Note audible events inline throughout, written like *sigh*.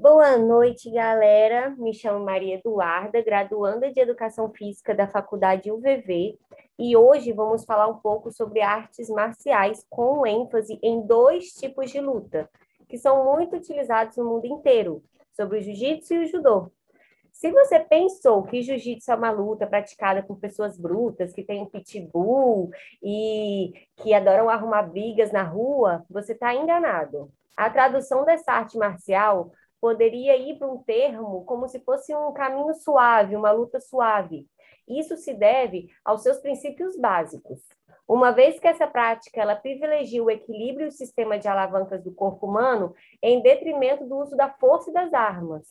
Boa noite, galera. Me chamo Maria Eduarda, graduanda de Educação Física da Faculdade UVV, e hoje vamos falar um pouco sobre artes marciais com ênfase em dois tipos de luta, que são muito utilizados no mundo inteiro, sobre o jiu-jitsu e o judô. Se você pensou que jiu-jitsu é uma luta praticada por pessoas brutas, que têm um pitbull e que adoram arrumar brigas na rua, você está enganado. A tradução dessa arte marcial poderia ir para um termo como se fosse um caminho suave, uma luta suave. Isso se deve aos seus princípios básicos. Uma vez que essa prática ela privilegia o equilíbrio e o sistema de alavancas do corpo humano em detrimento do uso da força e das armas.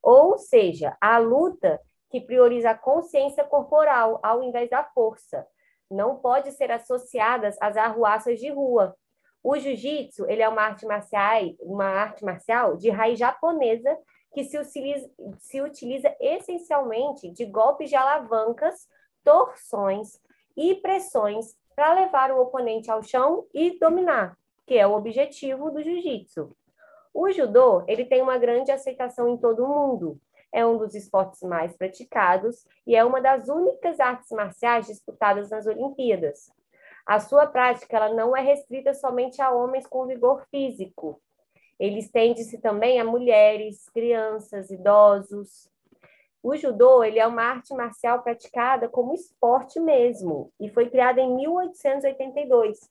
Ou seja, a luta que prioriza a consciência corporal ao invés da força. Não pode ser associada às arruaças de rua, o jiu-jitsu, ele é uma arte marcial, uma arte marcial de raiz japonesa que se utiliza, se utiliza essencialmente de golpes de alavancas, torções e pressões para levar o oponente ao chão e dominar, que é o objetivo do jiu-jitsu. O judô, ele tem uma grande aceitação em todo o mundo. É um dos esportes mais praticados e é uma das únicas artes marciais disputadas nas Olimpíadas. A sua prática ela não é restrita somente a homens com vigor físico. Ele estende-se também a mulheres, crianças, idosos. O judô ele é uma arte marcial praticada como esporte mesmo e foi criada em 1882.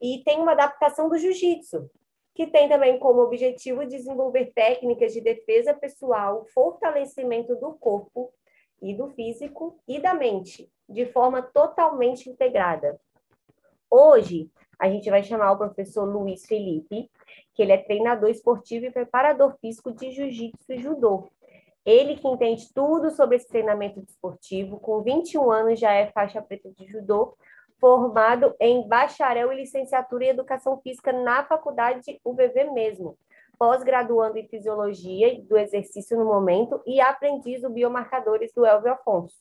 E tem uma adaptação do jiu-jitsu, que tem também como objetivo desenvolver técnicas de defesa pessoal, fortalecimento do corpo e do físico e da mente, de forma totalmente integrada. Hoje, a gente vai chamar o professor Luiz Felipe, que ele é treinador esportivo e preparador físico de jiu-jitsu e judô. Ele que entende tudo sobre esse treinamento esportivo, com 21 anos já é faixa preta de judô, formado em bacharel e licenciatura em educação física na faculdade UVV mesmo, pós-graduando em fisiologia do exercício no momento e aprendiz do biomarcadores do Elvio Afonso.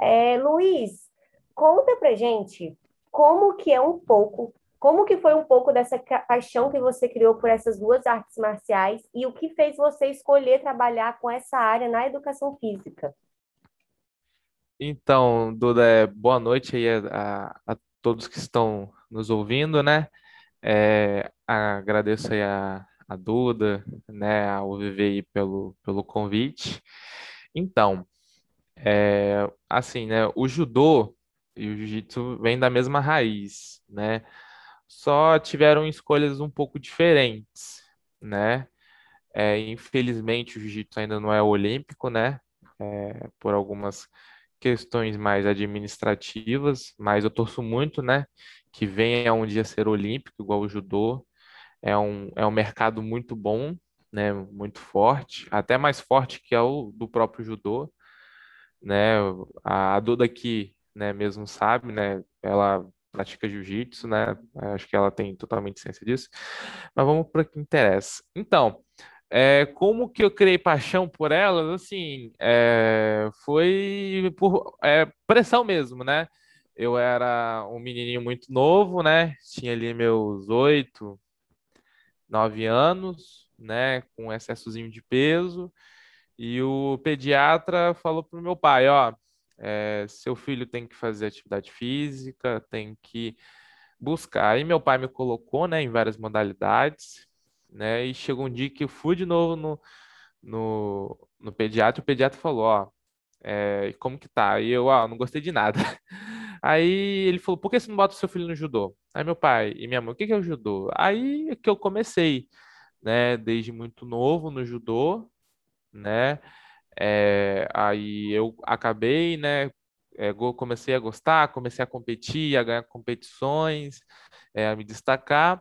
É, Luiz, conta pra gente como que é um pouco, como que foi um pouco dessa paixão que você criou por essas duas artes marciais e o que fez você escolher trabalhar com essa área na educação física? Então, Duda, é, boa noite aí a, a, todos que estão nos ouvindo, né? É, agradeço aí a, a Duda, né, ao VVI pelo, pelo convite. Então, é, assim, né, o judô, e o jiu-jitsu vem da mesma raiz, né? Só tiveram escolhas um pouco diferentes, né? É, infelizmente, o jiu-jitsu ainda não é olímpico, né? É, por algumas questões mais administrativas, mas eu torço muito, né? Que venha um dia ser olímpico, igual o judô. É um, é um mercado muito bom, né? Muito forte, até mais forte que é o do próprio judô, né? A, a Duda aqui né, mesmo sabe, né? Ela pratica jiu-jitsu, né? Acho que ela tem totalmente ciência disso. Mas vamos para o que interessa. Então, é, como que eu criei paixão por elas? Assim, é, foi por é, pressão mesmo, né? Eu era um menininho muito novo, né? Tinha ali meus oito, nove anos, né? Com excessozinho de peso. E o pediatra falou pro meu pai, ó, é, seu filho tem que fazer atividade física, tem que buscar. Aí meu pai me colocou, né, em várias modalidades, né, e chegou um dia que eu fui de novo no, no, no pediatra, o pediatra falou, ó, é, como que tá? Aí eu, ó, não gostei de nada. *laughs* Aí ele falou, por que você não bota o seu filho no judô? Aí meu pai e minha mãe, o que que é o judô? Aí é que eu comecei, né, desde muito novo no judô, né, é, aí eu acabei, né? É, comecei a gostar, comecei a competir, a ganhar competições, é, a me destacar.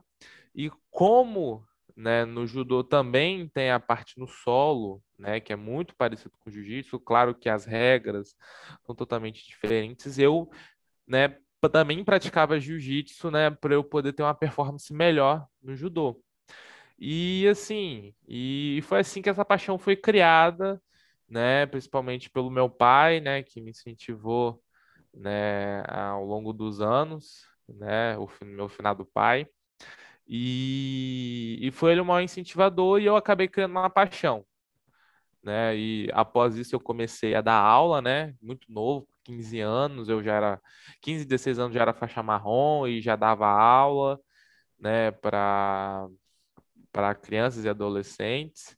E como né, no judô também tem a parte no solo, né, que é muito parecido com o jiu-jitsu, claro que as regras são totalmente diferentes. Eu, né, também praticava jiu-jitsu, né, para eu poder ter uma performance melhor no judô. E assim, e foi assim que essa paixão foi criada né, principalmente pelo meu pai, né, que me incentivou, né, ao longo dos anos, né, o meu finado pai. E, e foi ele o maior incentivador e eu acabei criando uma paixão. Né? E após isso eu comecei a dar aula, né? Muito novo, 15 anos, eu já era 15, 16 anos já era faixa marrom e já dava aula, né, para para crianças e adolescentes,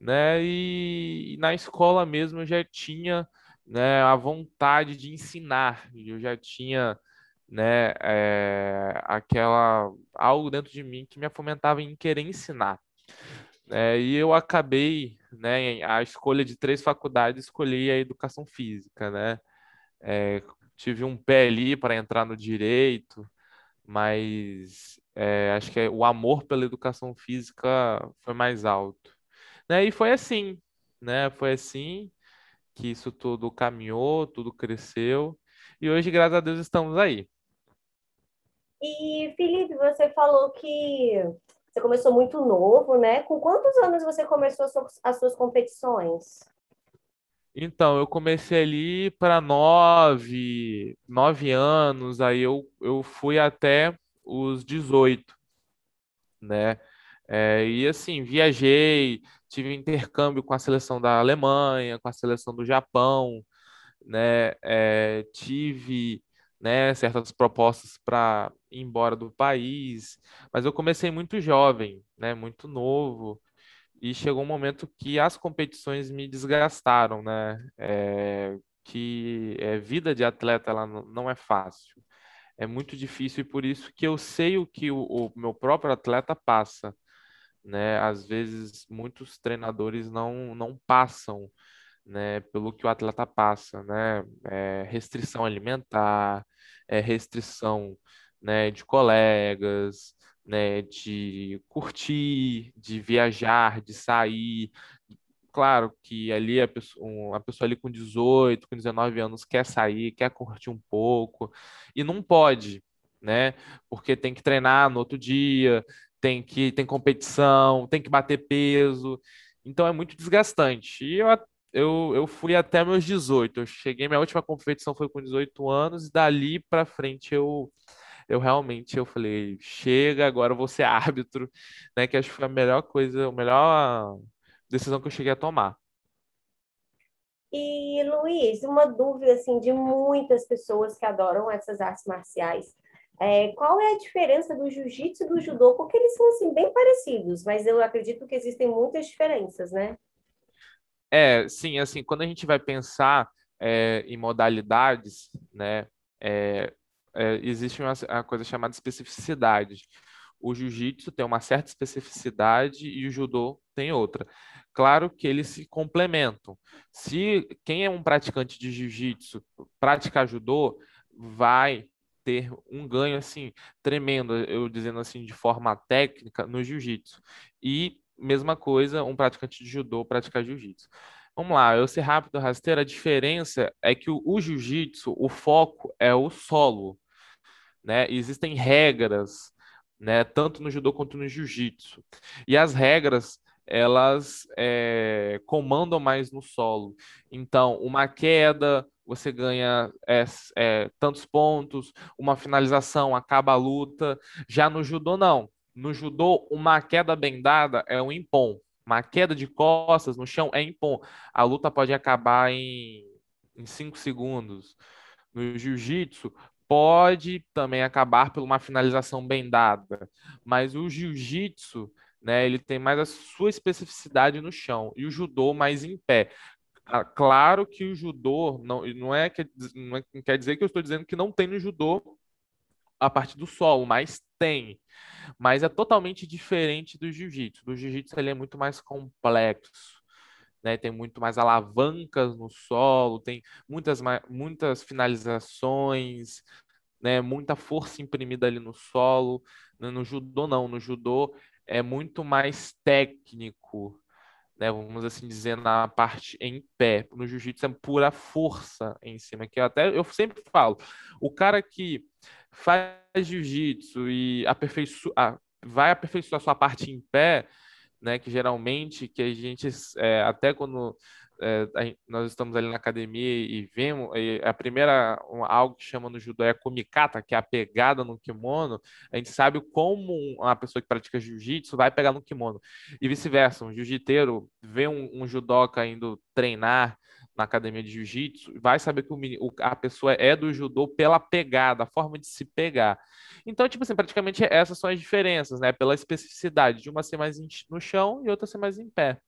né? E, e, na escola mesmo eu já tinha, né, a vontade de ensinar, eu já tinha, né, é, aquela algo dentro de mim que me fomentava em querer ensinar. É, e eu acabei, né, a escolha de três faculdades, escolhi a educação física, né? É, tive um pé ali para entrar no direito, mas é, acho que o amor pela educação física foi mais alto. Né? E foi assim, né? Foi assim que isso tudo caminhou, tudo cresceu, e hoje, graças a Deus, estamos aí. E, Felipe, você falou que você começou muito novo, né? Com quantos anos você começou as suas, as suas competições? Então, eu comecei ali para nove, nove anos, aí eu, eu fui até os 18, né? É, e assim, viajei, tive intercâmbio com a seleção da Alemanha, com a seleção do Japão, né? É, tive né, certas propostas para ir embora do país, mas eu comecei muito jovem, né, muito novo, e chegou um momento que as competições me desgastaram, né, é, que é, vida de atleta ela não é fácil, é muito difícil e por isso que eu sei o que o, o meu próprio atleta passa, né, às vezes muitos treinadores não, não passam, né, pelo que o atleta passa, né, é restrição alimentar, é restrição, né, de colegas, né, de curtir, de viajar, de sair. Claro que ali a pessoa, a pessoa ali com 18, com 19 anos quer sair, quer curtir um pouco e não pode, né? Porque tem que treinar no outro dia, tem que tem competição, tem que bater peso. Então é muito desgastante. E eu eu, eu fui até meus 18. Eu cheguei, minha última competição foi com 18 anos, e dali para frente eu, eu realmente eu falei, chega, agora eu vou ser *laughs* árbitro, né? Que acho que foi a melhor coisa, a melhor decisão que eu cheguei a tomar. E Luiz, uma dúvida assim de muitas pessoas que adoram essas artes marciais. É, qual é a diferença do jiu-jitsu e do judô? Porque eles são assim bem parecidos, mas eu acredito que existem muitas diferenças, né? É, sim, assim, quando a gente vai pensar é, em modalidades, né, é, é, existe uma, uma, coisa chamada especificidade. O jiu-jitsu tem uma certa especificidade e o judô tem outra. Claro que eles se complementam. Se quem é um praticante de jiu-jitsu praticar judô, vai ter um ganho assim tremendo, eu dizendo assim de forma técnica no jiu-jitsu. E mesma coisa, um praticante de judô praticar jiu-jitsu. Vamos lá, eu ser rápido rasteiro, a diferença é que o, o jiu-jitsu, o foco é o solo, né? Existem regras, né? Tanto no judô quanto no jiu-jitsu. E as regras, elas é, comandam mais no solo. Então, uma queda, você ganha é, é, tantos pontos, uma finalização, acaba a luta. Já no judô, não no judô, uma queda bem dada é um impom. Uma queda de costas no chão é impom. A luta pode acabar em, em cinco segundos. No jiu-jitsu, pode também acabar por uma finalização bem dada. Mas o jiu-jitsu, né, ele tem mais a sua especificidade no chão. E o judô mais em pé. Ah, claro que o judô não, não, é, não, é, quer dizer que eu estou dizendo que não tem no judô a parte do solo, mas tem mas é totalmente diferente do jiu-jitsu. Do jiu-jitsu ele é muito mais complexo, né? Tem muito mais alavancas no solo, tem muitas muitas finalizações, né? Muita força imprimida ali no solo. No judô não, no judô é muito mais técnico, né, vamos assim dizer, na parte em pé. No jiu-jitsu é pura força em cima, que eu até eu sempre falo, o cara que faz jiu-jitsu e aperfeiço... Ah, vai aperfeiçoar sua parte em pé, né, que geralmente que a gente é, até quando é, nós estamos ali na academia e vemos e a primeira algo que chama no judô é a kumikata, que é a pegada no kimono. A gente sabe como uma pessoa que pratica jiu-jitsu vai pegar no kimono e vice-versa. Um jiu-jiteiro vê um, um judoca indo treinar na academia de jiu-jitsu, vai saber que o, a pessoa é do judô pela pegada, a forma de se pegar. Então, tipo assim, praticamente essas são as diferenças, né? Pela especificidade de uma ser mais no chão e outra ser mais em pé.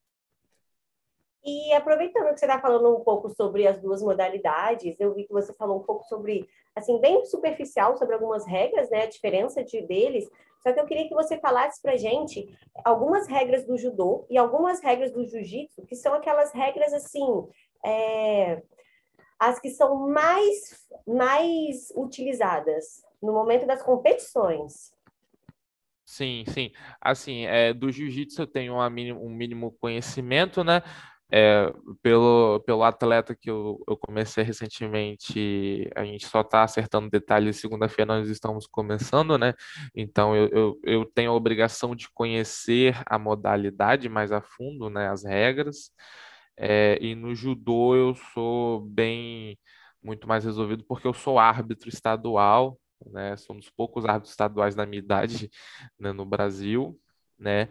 E aproveitando que você está falando um pouco sobre as duas modalidades, eu vi que você falou um pouco sobre, assim, bem superficial sobre algumas regras, né, a diferença de deles. Só que eu queria que você falasse para gente algumas regras do judô e algumas regras do jiu-jitsu, que são aquelas regras assim, é, as que são mais mais utilizadas no momento das competições. Sim, sim. Assim, é, do jiu-jitsu eu tenho mínimo, um mínimo conhecimento, né? É, pelo, pelo atleta que eu, eu comecei recentemente, a gente só está acertando detalhes. Segunda-feira nós estamos começando, né? Então eu, eu, eu tenho a obrigação de conhecer a modalidade mais a fundo, né? As regras. É, e no judô eu sou bem muito mais resolvido porque eu sou árbitro estadual, né? Somos poucos árbitros estaduais da minha idade né, no Brasil, né?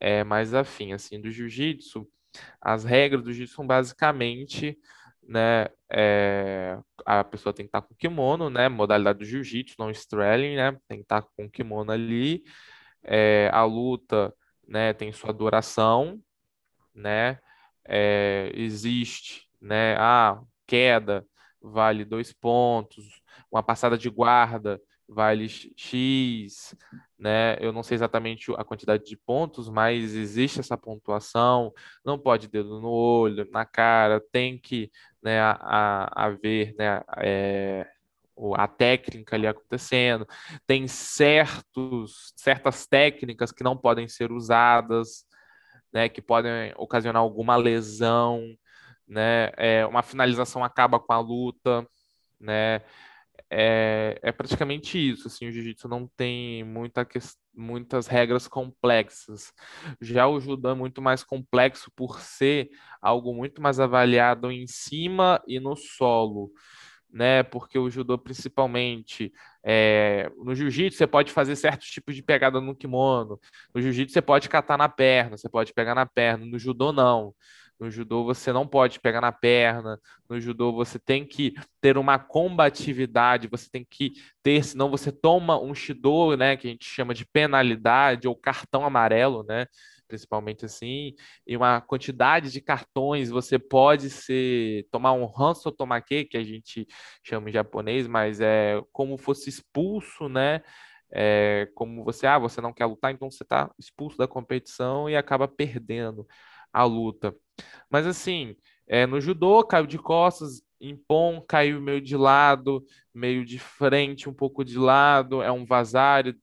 É mais afim assim do jiu-jitsu as regras do jiu-jitsu são basicamente, né, é, a pessoa tem que estar com kimono, né, modalidade do jiu-jitsu, não straddling, né, tem que estar com kimono ali. É, a luta, né, tem sua duração, né, é, existe, né, a queda vale dois pontos, uma passada de guarda vale X, né? Eu não sei exatamente a quantidade de pontos, mas existe essa pontuação. Não pode dedo no olho, na cara, tem que né, haver né, é, a técnica ali acontecendo. Tem certos, certas técnicas que não podem ser usadas, né, que podem ocasionar alguma lesão, né? É, uma finalização acaba com a luta, né? É, é praticamente isso. Assim, o jiu-jitsu não tem muita que, muitas regras complexas. Já o judô é muito mais complexo por ser algo muito mais avaliado em cima e no solo. Né, porque o judô, principalmente, é, no jiu-jitsu, você pode fazer certos tipos de pegada no kimono. No jiu-jitsu, você pode catar na perna, você pode pegar na perna. No judô, não. No judô você não pode pegar na perna, no judô você tem que ter uma combatividade, você tem que ter, senão você toma um shido, né, que a gente chama de penalidade ou cartão amarelo, né, principalmente assim, e uma quantidade de cartões, você pode ser tomar um hanso tomake, que a gente chama em japonês, mas é como fosse expulso, né? É, como você, ah, você não quer lutar, então você está expulso da competição e acaba perdendo a luta. Mas assim, é, no judô caiu de costas, em pom caiu meio de lado, meio de frente, um pouco de lado, é um vazário,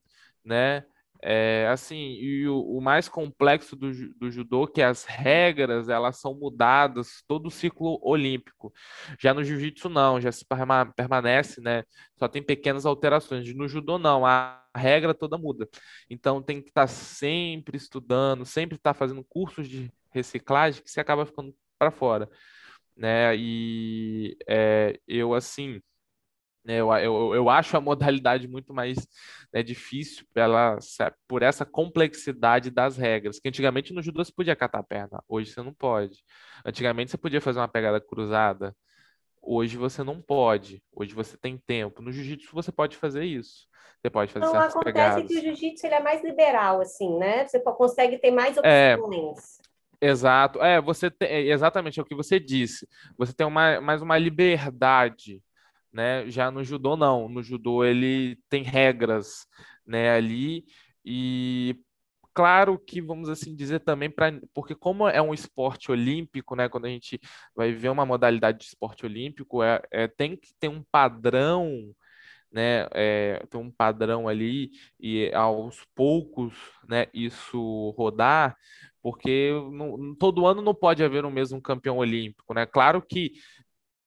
né? É, assim, e o, o, mais complexo do, do judô que as regras elas são mudadas todo o ciclo olímpico. Já no jiu-jitsu não, já se permanece, né? Só tem pequenas alterações. No judô não, a regra toda muda. Então tem que estar tá sempre estudando, sempre estar tá fazendo cursos de reciclagem que você acaba ficando para fora, né? E é, eu assim, né, eu, eu, eu acho a modalidade muito mais né, difícil pela, por essa complexidade das regras. Que antigamente no judô você podia catar a perna, hoje você não pode. Antigamente você podia fazer uma pegada cruzada, hoje você não pode. Hoje você tem tempo. No jiu-jitsu você pode fazer isso. Você pode fazer então, acontece pegadas. que o jiu-jitsu é mais liberal, assim, né? Você consegue ter mais é, opções. Exato. É, você é, exatamente é o que você disse. Você tem uma, mais uma liberdade, né? Já no judô não. No judô ele tem regras, né, ali e claro que vamos assim dizer também para porque como é um esporte olímpico, né, quando a gente vai ver uma modalidade de esporte olímpico, é, é tem que ter um padrão né, é, tem um padrão ali e aos poucos, né, isso rodar, porque não, todo ano não pode haver o mesmo campeão olímpico, né? Claro que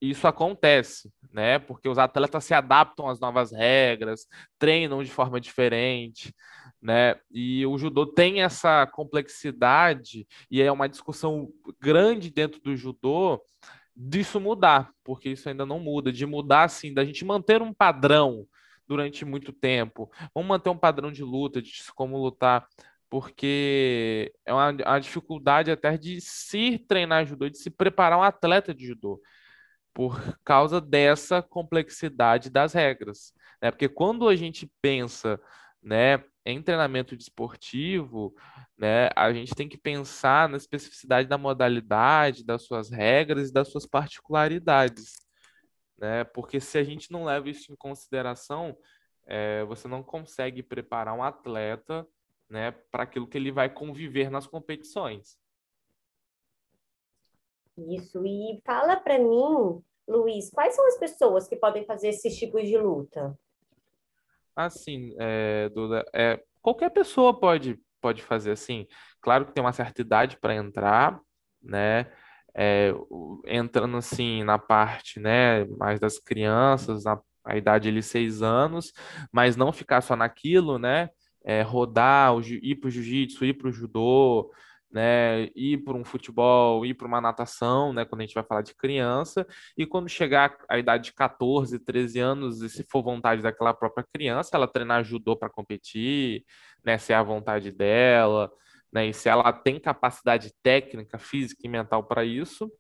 isso acontece, né? Porque os atletas se adaptam às novas regras, treinam de forma diferente, né? E o judô tem essa complexidade e é uma discussão grande dentro do judô disso mudar, porque isso ainda não muda, de mudar assim, da gente manter um padrão durante muito tempo. Vamos manter um padrão de luta, de como lutar, porque é uma, uma dificuldade até de se treinar judô, de se preparar um atleta de judô por causa dessa complexidade das regras. Né? Porque quando a gente pensa né, em treinamento desportivo, né, a gente tem que pensar na especificidade da modalidade, das suas regras e das suas particularidades. Né? Porque se a gente não leva isso em consideração, é, você não consegue preparar um atleta né, para aquilo que ele vai conviver nas competições. Isso. E fala para mim Luiz, quais são as pessoas que podem fazer esses tipos de luta? Assim, é, Duda, é, qualquer pessoa pode, pode fazer assim. Claro que tem uma certa idade para entrar, né? É, entrando assim na parte, né, mais das crianças, na a idade ali seis anos, mas não ficar só naquilo, né? É, rodar, ir para o jiu-jitsu, ir para o judô, né, ir para um futebol, ir para uma natação, né, quando a gente vai falar de criança, e quando chegar à idade de 14, 13 anos, e se for vontade daquela própria criança, ela treinar judô para competir, né, se é a vontade dela, né, e se ela tem capacidade técnica, física e mental para isso,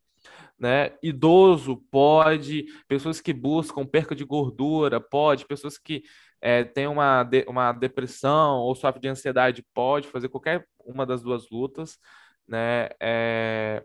né? Idoso pode, pessoas que buscam perca de gordura pode, pessoas que é, têm uma, de, uma depressão ou sofrem de ansiedade pode fazer qualquer uma das duas lutas, né? É,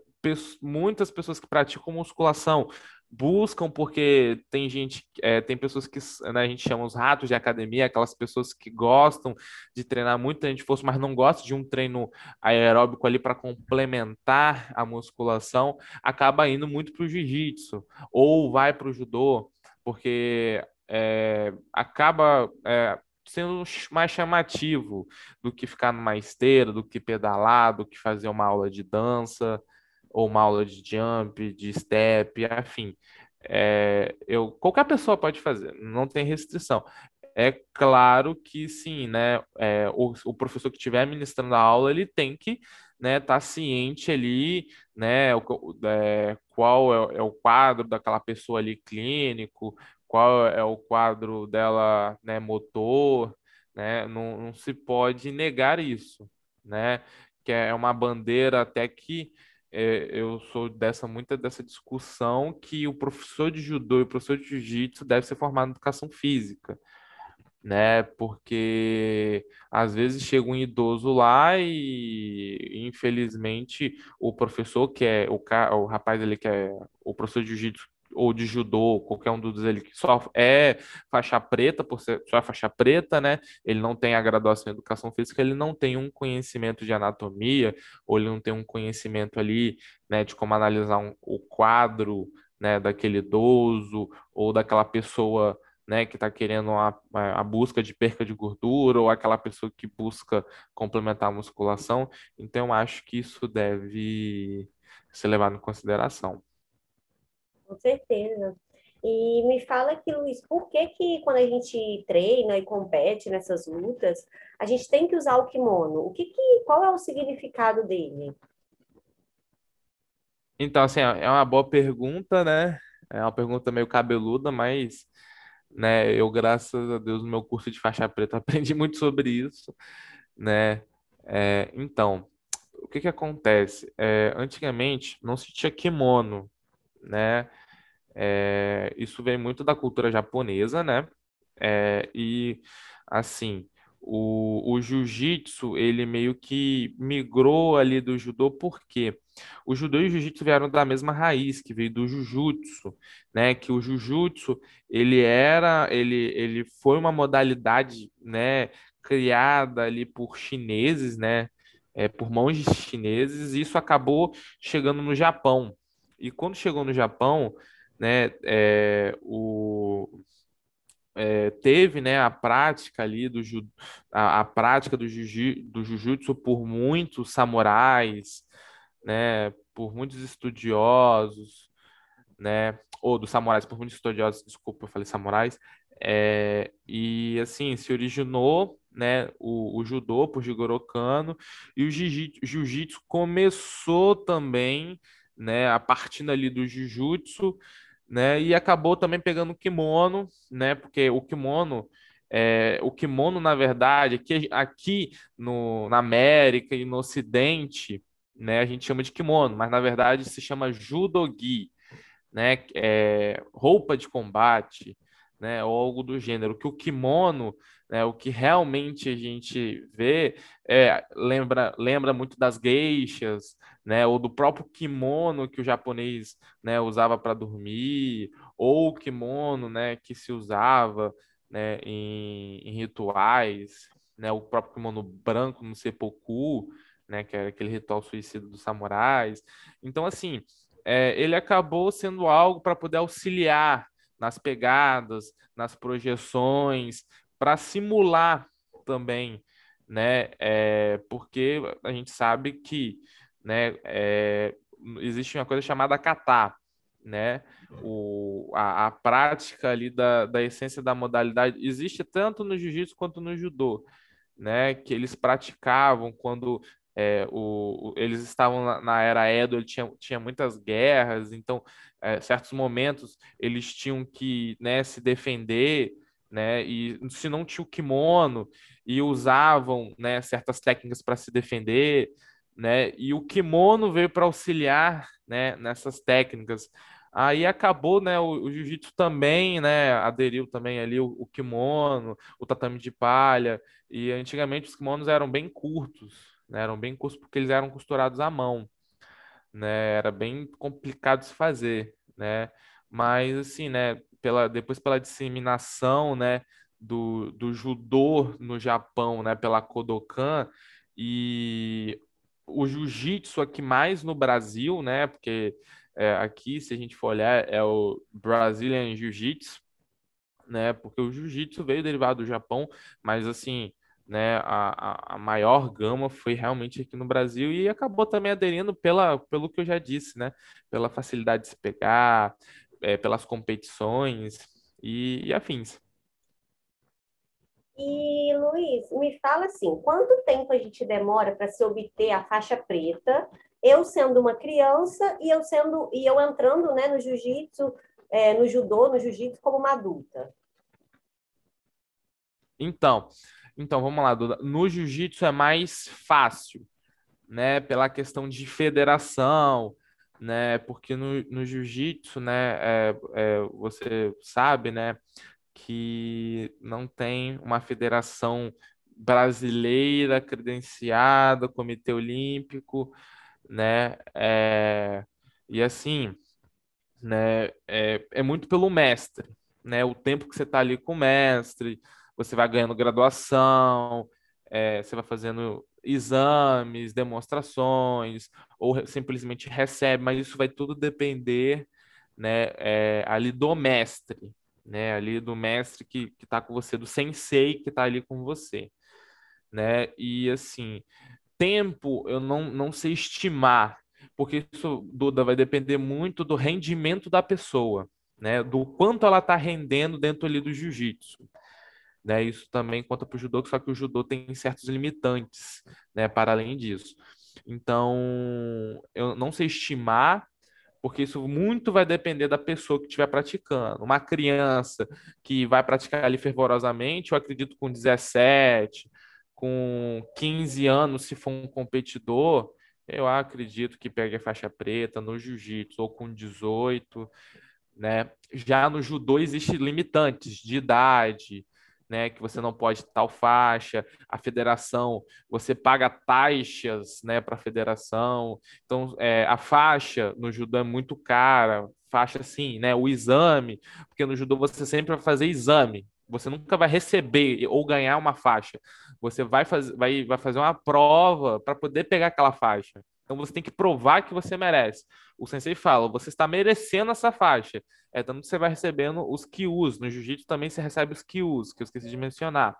muitas pessoas que praticam musculação buscam porque tem gente, é, tem pessoas que né, a gente chama os ratos de academia, aquelas pessoas que gostam de treinar muito, a gente fosse, mas não gosta de um treino aeróbico ali para complementar a musculação, acaba indo muito para o jiu-jitsu ou vai para o judô, porque é, acaba é, sendo mais chamativo do que ficar numa esteira, do que pedalar, do que fazer uma aula de dança ou uma aula de jump, de step, enfim. É, eu, qualquer pessoa pode fazer, não tem restrição. É claro que sim, né? É, o, o, professor que estiver ministrando a aula, ele tem que né, tá ciente ali, né, o, é, qual é, é, o quadro daquela pessoa ali clínico, qual é o quadro dela, né, motor, né? Não, não se pode negar isso, né? Que é uma bandeira até que é, eu sou dessa muita dessa discussão que o professor de judô e o professor de jiu-jitsu deve ser formado em educação física, né? Porque às vezes chega um idoso lá e infelizmente o professor que é o, o rapaz ali que é o professor de jiu-jitsu ou de judô, qualquer um dos ele que só é faixa preta, por ser só é faixa preta, né? Ele não tem a graduação em educação física, ele não tem um conhecimento de anatomia, ou ele não tem um conhecimento ali, né, de como analisar um, o quadro, né, daquele idoso ou daquela pessoa né, que está querendo a, a busca de perca de gordura ou aquela pessoa que busca complementar a musculação. Então, eu acho que isso deve ser levado em consideração. Com certeza. E me fala aqui, Luiz, por que que quando a gente treina e compete nessas lutas, a gente tem que usar o kimono? O que que, qual é o significado dele? Então, assim, é uma boa pergunta, né? É uma pergunta meio cabeluda, mas, né, eu, graças a Deus, no meu curso de faixa preta, *laughs* aprendi muito sobre isso, né? É, então, o que que acontece? É, antigamente, não se tinha kimono, né? É, isso vem muito da cultura japonesa, né? É, e assim, o, o jiu-jitsu, ele meio que migrou ali do judô, porque o judô e o jiu-jitsu vieram da mesma raiz, que veio do jujutsu, né? Que o jujutsu, ele era, ele, ele foi uma modalidade, né? Criada ali por chineses, né? É, por mãos de chineses, e isso acabou chegando no Japão, e quando chegou no Japão, né, é, o, é, teve né, a prática ali do a, a prática do, jiu, do jiu-jitsu por muitos samurais, né, por muitos estudiosos, né? Ou dos samurais, por muitos estudiosos, desculpa, eu falei samurais. É, e assim, se originou né, o, o judô por Jigoro Kano e o jiu-jitsu começou também, né, a partir ali do jiu-jitsu, né, e acabou também pegando o kimono, né, porque o kimono é, o kimono, na verdade, aqui, aqui no, na América e no Ocidente, né, a gente chama de kimono, mas na verdade se chama judogi, né, é, roupa de combate, né, ou algo do gênero. Que o kimono, né, o que realmente a gente vê, é, lembra, lembra muito das geishas, né, ou do próprio kimono que o japonês né, usava para dormir, ou o kimono né, que se usava né, em, em rituais, né, o próprio kimono branco no seppuku, né, que era aquele ritual suicida dos samurais. Então, assim, é, ele acabou sendo algo para poder auxiliar nas pegadas, nas projeções, para simular também, né? É, porque a gente sabe que, né? É, existe uma coisa chamada kata, né? O, a, a, prática ali da, da essência da modalidade existe tanto no jiu-jitsu quanto no judô, né? Que eles praticavam quando é, o, eles estavam na, na, era Edo, ele tinha, tinha muitas guerras, então, é, certos momentos, eles tinham que né, se defender, né, e se não tinha o kimono, e usavam né, certas técnicas para se defender, né, e o kimono veio para auxiliar né, nessas técnicas. Aí acabou, né, o, o jiu-jitsu também, né, aderiu também ali o, o kimono, o tatame de palha, e antigamente os kimonos eram bem curtos, né? Eram bem curtos porque eles eram costurados à mão, né? Era bem complicado se fazer, né? Mas assim, né? Pela, depois pela disseminação, né? Do, do judô no Japão, né? Pela Kodokan e o jiu-jitsu aqui mais no Brasil, né? Porque é, aqui, se a gente for olhar, é o Brazilian Jiu-Jitsu, né? Porque o jiu-jitsu veio derivado do Japão, mas assim, né, a, a maior gama foi realmente aqui no Brasil e acabou também aderindo pela, pelo que eu já disse, né, pela facilidade de se pegar, é, pelas competições e, e afins. E Luiz, me fala assim, quanto tempo a gente demora para se obter a faixa preta? Eu sendo uma criança e eu sendo e eu entrando, né, no jiu-jitsu, é, no judô, no jiu-jitsu como uma adulta. Então, então, vamos lá, Duda. No jiu-jitsu é mais fácil, né? Pela questão de federação, né? Porque no, no jiu-jitsu, né? É, é, você sabe, né? Que não tem uma federação brasileira credenciada, Comitê Olímpico, né? É, e assim, né? É, é muito pelo mestre, né? O tempo que você está ali com o mestre você vai ganhando graduação, é, você vai fazendo exames, demonstrações, ou simplesmente recebe, mas isso vai tudo depender né, é, ali do mestre, né, ali do mestre que está com você, do sensei que está ali com você. Né? E assim, tempo eu não, não sei estimar, porque isso, Duda, vai depender muito do rendimento da pessoa, né? Do quanto ela está rendendo dentro ali do jiu-jitsu. Né? Isso também conta para o judô, só que o judô tem certos limitantes, né? Para além disso. Então, eu não sei estimar, porque isso muito vai depender da pessoa que estiver praticando. Uma criança que vai praticar ali fervorosamente, eu acredito com 17, com 15 anos, se for um competidor, eu acredito que pegue a faixa preta no jiu-jitsu ou com 18, né? Já no judô existe limitantes de idade, né, que você não pode tal faixa, a federação, você paga taxas, né, para a federação, então é, a faixa no judô é muito cara, faixa assim, né, o exame, porque no judô você sempre vai fazer exame, você nunca vai receber ou ganhar uma faixa, você vai fazer, vai, vai fazer uma prova para poder pegar aquela faixa. Então você tem que provar que você merece. O sensei fala, você está merecendo essa faixa. É tanto que você vai recebendo os kyus. No jiu-jitsu também você recebe os kyus, que eu esqueci de mencionar.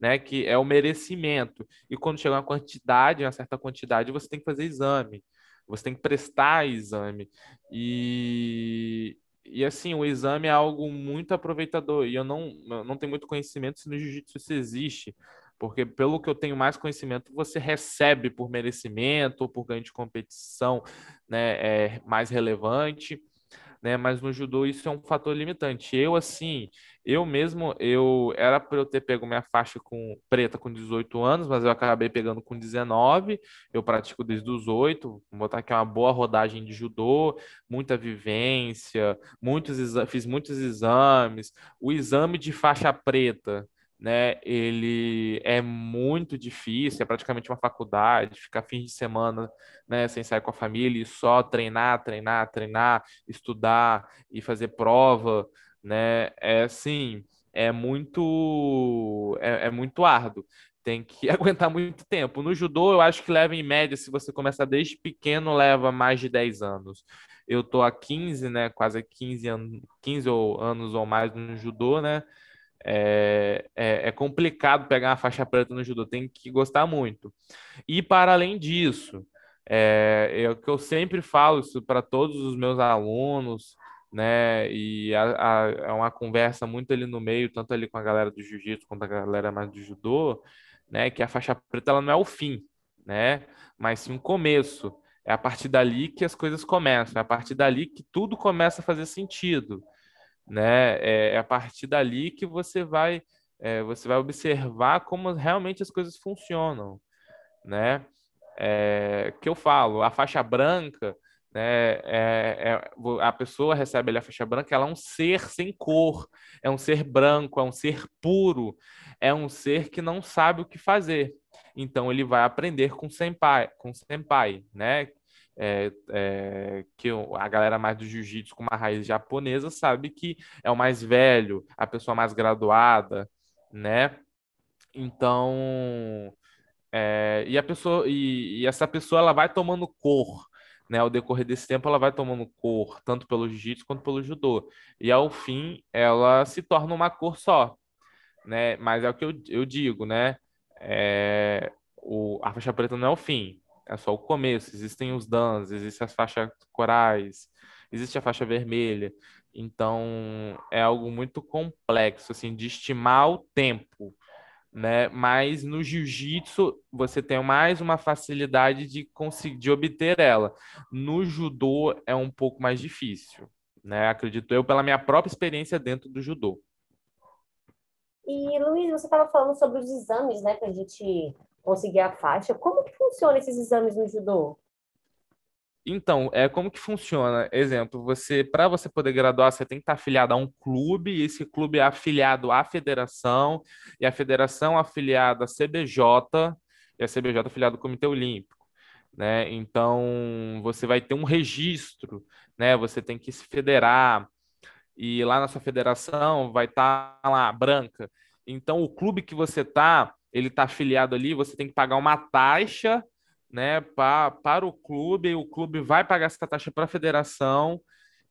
Né, que é o merecimento. E quando chega uma quantidade, uma certa quantidade, você tem que fazer exame. você tem que prestar exame. E, e assim, o exame é algo muito aproveitador. E eu não, eu não tenho muito conhecimento se no jiu-jitsu isso existe. Porque, pelo que eu tenho mais conhecimento, você recebe por merecimento ou por ganho de competição né, é mais relevante né? Mas no judô isso é um fator limitante. Eu, assim, eu mesmo, eu era para eu ter pego minha faixa com preta com 18 anos, mas eu acabei pegando com 19. Eu pratico desde os 8. Vou botar aqui uma boa rodagem de judô, muita vivência, muitos fiz muitos exames. O exame de faixa preta né? Ele é muito difícil, é praticamente uma faculdade, ficar fim de semana, né, sem sair com a família e só treinar, treinar, treinar, estudar e fazer prova, né? É assim, é muito é, é muito árduo. Tem que *laughs* aguentar muito tempo. No judô, eu acho que leva em média, se você começar desde pequeno, leva mais de 10 anos. Eu tô há 15, né, quase 15 anos, 15 anos ou mais no judô, né? É, é, é, complicado pegar uma faixa preta no judô, tem que gostar muito. E para além disso, é, é o que eu sempre falo isso para todos os meus alunos, né? E é uma conversa muito ali no meio, tanto ali com a galera do jiu-jitsu quanto a galera mais do judô, né? Que a faixa preta ela não é o fim, né? Mas sim um começo. É a partir dali que as coisas começam, é a partir dali que tudo começa a fazer sentido né? É, é a partir dali que você vai é, você vai observar como realmente as coisas funcionam, né? É, que eu falo, a faixa branca, né? É, é, a pessoa recebe ali a faixa branca, ela é um ser sem cor, é um ser branco, é um ser puro, é um ser que não sabe o que fazer. Então ele vai aprender com senpai, com senpai, né? É, é, que a galera mais do jiu-jitsu com uma raiz japonesa sabe que é o mais velho, a pessoa mais graduada, né? Então, é, e a pessoa e, e, essa pessoa ela vai tomando cor, né? Ao decorrer desse tempo ela vai tomando cor, tanto pelo jiu-jitsu quanto pelo judô. E ao fim ela se torna uma cor só, né? Mas é o que eu, eu digo, né? É, o, a faixa preta não é o fim, é só o começo. Existem os dans, existem as faixas corais, existe a faixa vermelha. Então, é algo muito complexo, assim, de estimar o tempo, né? Mas no jiu-jitsu, você tem mais uma facilidade de conseguir, de obter ela. No judô, é um pouco mais difícil, né? Acredito eu, pela minha própria experiência dentro do judô. E, Luiz, você estava falando sobre os exames, né, para a gente conseguir a faixa. Como que funciona esses exames no judô? Então, é como que funciona? Exemplo, você para você poder graduar, você tem que estar afiliado a um clube, e esse clube é afiliado à federação, e a federação é afiliada à CBJ, e a CBJ é afiliada ao Comitê Olímpico, né? Então, você vai ter um registro, né? Você tem que se federar, e lá na sua federação vai estar lá branca. Então, o clube que você está ele está afiliado ali, você tem que pagar uma taxa né, pra, para o clube, o clube vai pagar essa taxa para a federação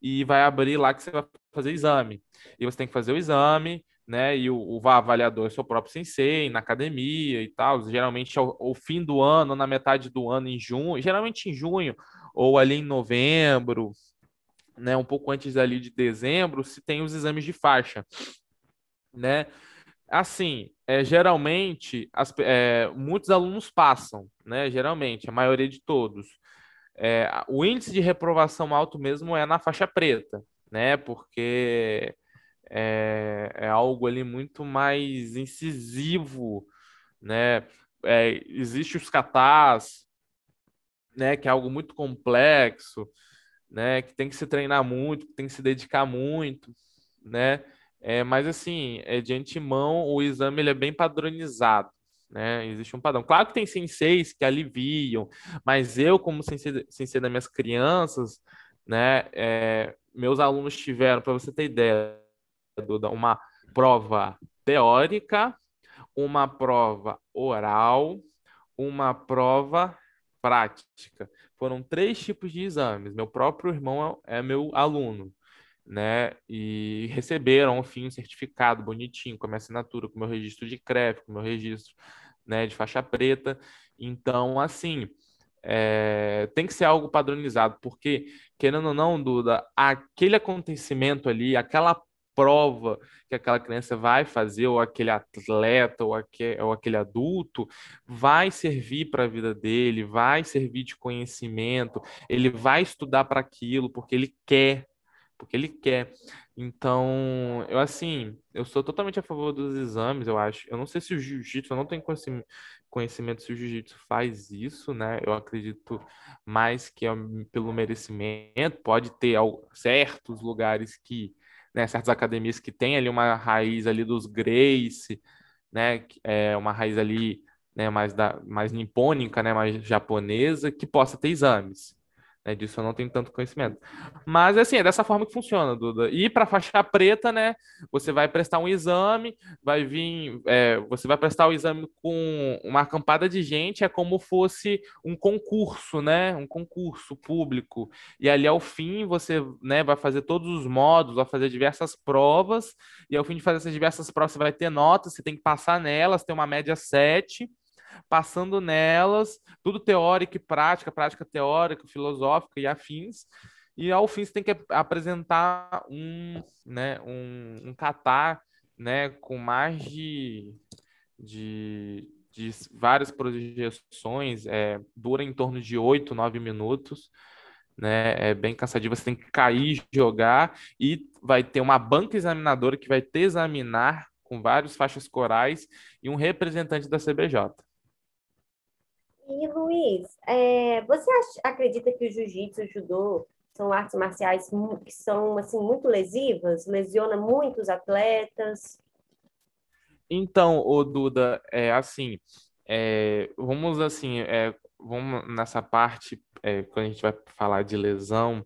e vai abrir lá que você vai fazer exame. E você tem que fazer o exame, né? E o, o avaliador é seu próprio sensei, na academia e tal. Geralmente ao, ao fim do ano, na metade do ano, em junho, geralmente em junho, ou ali em novembro, né? Um pouco antes ali de dezembro, se tem os exames de faixa, né? Assim, é, geralmente, as, é, muitos alunos passam, né? Geralmente, a maioria de todos. É, o índice de reprovação alto mesmo é na faixa preta, né? Porque é, é algo ali muito mais incisivo, né? É, existe os catás, né? Que é algo muito complexo, né? Que tem que se treinar muito, que tem que se dedicar muito, né? É, mas assim, é, de antemão, o exame ele é bem padronizado. Né? Existe um padrão. Claro que tem senseis que aliviam, mas eu, como sensei, sensei das minhas crianças, né, é, meus alunos tiveram, para você ter ideia, Duda, uma prova teórica, uma prova oral, uma prova prática. Foram três tipos de exames. Meu próprio irmão é, é meu aluno né? E receberam, enfim, um certificado bonitinho, com a minha assinatura, com o meu registro de CREF, com o meu registro né, de faixa preta. Então, assim, é, tem que ser algo padronizado, porque, querendo ou não, Duda, aquele acontecimento ali, aquela prova que aquela criança vai fazer, ou aquele atleta, ou aquele, ou aquele adulto, vai servir para a vida dele, vai servir de conhecimento, ele vai estudar para aquilo, porque ele quer, porque ele quer. Então, eu assim, eu sou totalmente a favor dos exames, eu acho. Eu não sei se o jiu-jitsu, eu não tenho conhecimento, se o jiu-jitsu faz isso, né? Eu acredito mais que é pelo merecimento, pode ter certos lugares que, né, certas academias que tem ali uma raiz ali dos Grace, né, é uma raiz ali, né, mais da mais nipônica, né, mais japonesa, que possa ter exames. Né, disso eu não tenho tanto conhecimento. Mas, assim, é dessa forma que funciona, Duda. E para faixa *laughs* preta, né, você vai prestar um exame, vai vir, é, você vai prestar o exame com uma acampada de gente, é como fosse um concurso, né, um concurso público. E ali, ao fim, você, né, vai fazer todos os modos, vai fazer diversas provas, e ao fim de fazer essas diversas provas, você vai ter notas, você tem que passar nelas, tem uma média 7, passando nelas, tudo teórico e prática, prática teórica, filosófica e afins. E ao fim você tem que apresentar um, né, um, um catar, né, com mais de, de, de várias projeções, é, dura em torno de 8, 9 minutos, né, é bem cansativo, você tem que cair, jogar, e vai ter uma banca examinadora que vai te examinar com vários faixas corais e um representante da CBJ. E Luiz, é, você acredita que o jiu-jitsu e o judô são artes marciais que são assim muito lesivas, lesiona muitos atletas? Então, o Duda, é assim, é, vamos assim, é, vamos nessa parte é, quando a gente vai falar de lesão,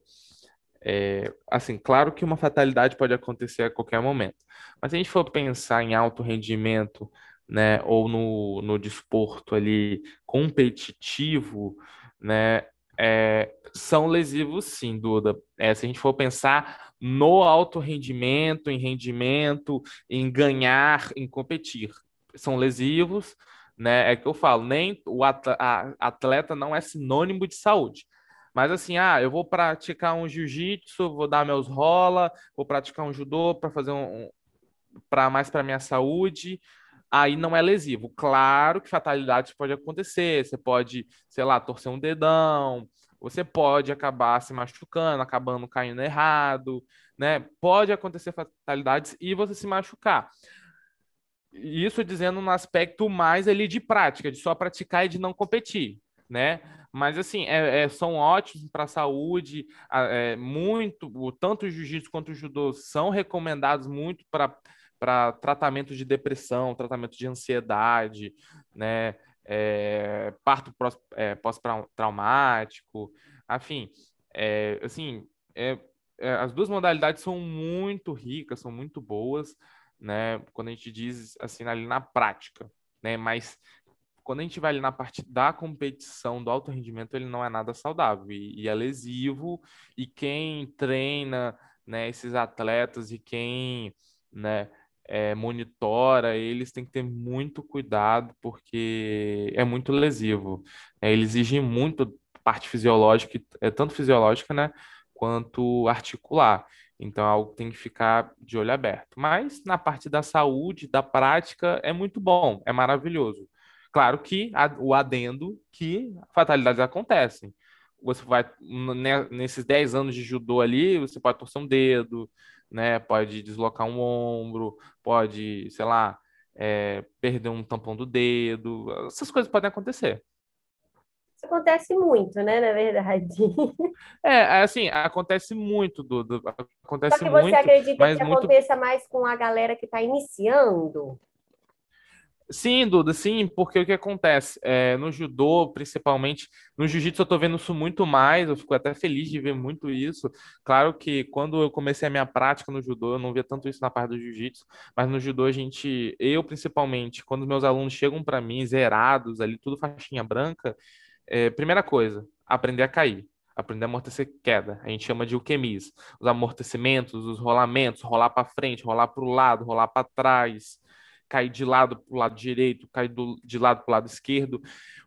é, assim, claro que uma fatalidade pode acontecer a qualquer momento, mas se a gente for pensar em alto rendimento né, ou no, no desporto ali competitivo, né, é, são lesivos sim, Duda. É, se a gente for pensar no alto rendimento, em rendimento, em ganhar, em competir, são lesivos, né? É que eu falo, nem o atleta não é sinônimo de saúde. Mas assim, ah, eu vou praticar um jiu-jitsu, vou dar meus rola, vou praticar um judô para fazer um, um para mais para minha saúde aí não é lesivo. Claro que fatalidades pode acontecer, você pode, sei lá, torcer um dedão, você pode acabar se machucando, acabando caindo errado, né? Pode acontecer fatalidades e você se machucar. Isso dizendo no aspecto mais ali de prática, de só praticar e de não competir, né? Mas assim, é, é, são ótimos para a saúde, é, muito, tanto o jiu-jitsu quanto o judô são recomendados muito para para tratamento de depressão, tratamento de ansiedade, né? É, parto é, pós-traumático, enfim, é, assim, é, é, as duas modalidades são muito ricas, são muito boas, né? Quando a gente diz assim ali na prática, né? Mas quando a gente vai ali na parte da competição, do alto rendimento, ele não é nada saudável e, e é lesivo. E quem treina, né? Esses atletas e quem, né? É, monitora eles, tem que ter muito cuidado, porque é muito lesivo. É, ele exige muito parte fisiológica, é tanto fisiológica, né, quanto articular. Então, é algo que tem que ficar de olho aberto. Mas na parte da saúde, da prática, é muito bom, é maravilhoso. Claro que o adendo que fatalidades acontecem. Você vai, né, nesses 10 anos de judô ali, você pode torcer um dedo, né? Pode deslocar um ombro, pode, sei lá, é, perder um tampão do dedo. Essas coisas podem acontecer. Isso acontece muito, né? Na verdade. *laughs* É, assim, acontece muito, Dudu. Acontece Só que você muito, acredita que muito... aconteça mais com a galera que está iniciando? Sim, Duda, sim, porque o que acontece? É, no judô, principalmente, no jiu-jitsu eu tô vendo isso muito mais, eu fico até feliz de ver muito isso. Claro que quando eu comecei a minha prática no judô, eu não via tanto isso na parte do jiu-jitsu, mas no judô a gente, eu principalmente, quando meus alunos chegam para mim zerados ali, tudo faixinha branca, é, primeira coisa, aprender a cair. Aprender a amortecer queda. A gente chama de ukemis. Os amortecimentos, os rolamentos, rolar para frente, rolar para o lado, rolar para trás cair de lado para o lado direito, cair do, de lado para o lado esquerdo.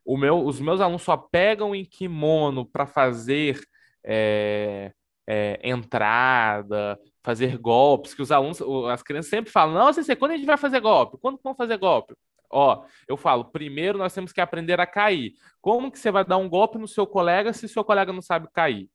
O meu, os meus alunos só pegam em kimono para fazer é, é, entrada, fazer golpes, que os alunos, as crianças sempre falam, não, você quando a gente vai fazer golpe? Quando vamos fazer golpe? Ó, eu falo, primeiro nós temos que aprender a cair. Como que você vai dar um golpe no seu colega se seu colega não sabe cair?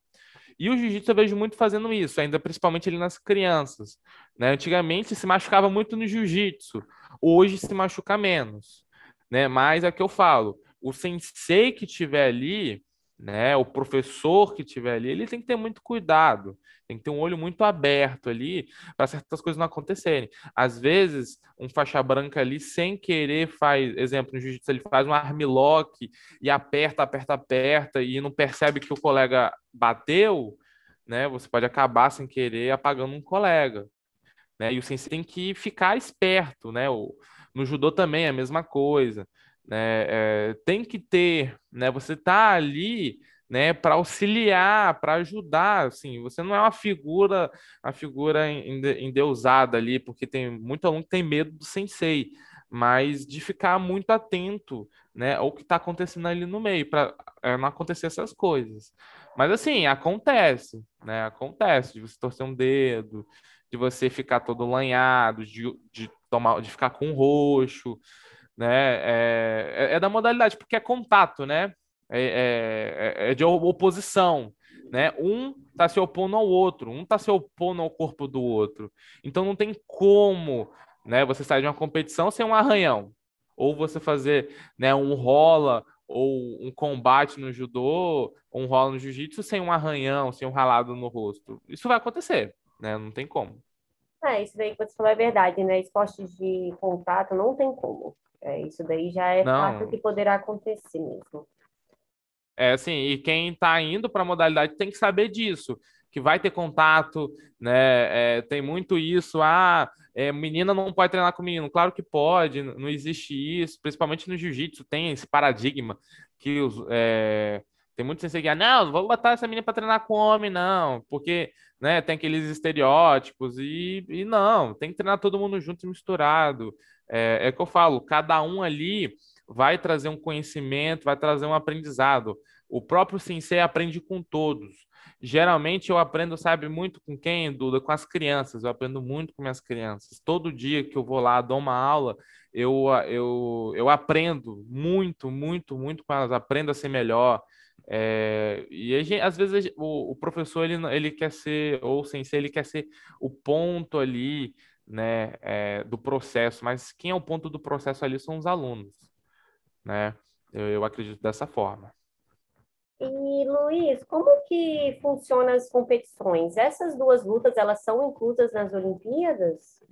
E o jiu-jitsu eu vejo muito fazendo isso, ainda principalmente ali nas crianças. Né? Antigamente se machucava muito no jiu-jitsu, hoje se machuca menos. Né? Mas é o que eu falo, o sensei que tiver ali, né, o professor que tiver ali, ele tem que ter muito cuidado, tem que ter um olho muito aberto ali para certas coisas não acontecerem. Às vezes, um faixa branca ali, sem querer, faz, exemplo, no jiu-jitsu, ele faz um armlock e aperta, aperta, aperta e não percebe que o colega bateu, né? Você pode acabar sem querer apagando um colega. Né? E o sensei tem que ficar esperto, né? O, no judô também é a mesma coisa né? É, tem que ter, né? Você tá ali, né? Para auxiliar, para ajudar, assim. Você não é uma figura, a figura endeusada ali, porque tem muito aluno que tem medo do sensei, mas de ficar muito atento, né? Ao que está acontecendo ali no meio, para é, não acontecer essas coisas. Mas assim, acontece, né? Acontece de você torcer um dedo, de você ficar todo lanhado, de, de tomar, de ficar com roxo né? É, é, é da modalidade, porque é contato, né? É, é, é, de oposição, né? Um tá se opondo ao outro, um tá se opondo ao corpo do outro. Então não tem como, né? Você sair de uma competição sem um arranhão, ou você fazer, né? Um rola ou um combate no judô, ou um rola no jiu-jitsu sem um arranhão, sem um ralado no rosto. Isso vai acontecer, né? Não tem como. É, isso daí que você falou é verdade, né? Esportes de contato não tem como. É, isso daí já é Não. fato que poderá acontecer mesmo. É assim, e quem está indo para a modalidade tem que saber disso, que vai ter contato, né? É, tem muito isso, ah, é, menina não pode treinar com menino. Claro que pode, não existe isso, principalmente no jiu-jitsu tem esse paradigma que os, é, tem muito sensei que ah, não, vou botar essa menina para treinar com homem, não, porque né, tem aqueles estereótipos e, e não, tem que treinar todo mundo junto e misturado. É, é que eu falo, cada um ali vai trazer um conhecimento, vai trazer um aprendizado. O próprio sensei aprende com todos. Geralmente eu aprendo, sabe, muito com quem, Duda? Com as crianças. Eu aprendo muito com minhas crianças. Todo dia que eu vou lá, dou uma aula, eu, eu, eu aprendo muito, muito, muito com elas. Aprendo a ser melhor. É, e gente, às vezes o, o, professor ele, ele quer ser, ou o sensei, ele quer ser o ponto ali né, é, do processo, mas quem é o ponto do processo ali são os alunos, né? Eu, eu acredito dessa forma. E Luiz, como que funcionam as competições? Essas duas lutas elas são inclusas nas Olimpíadas?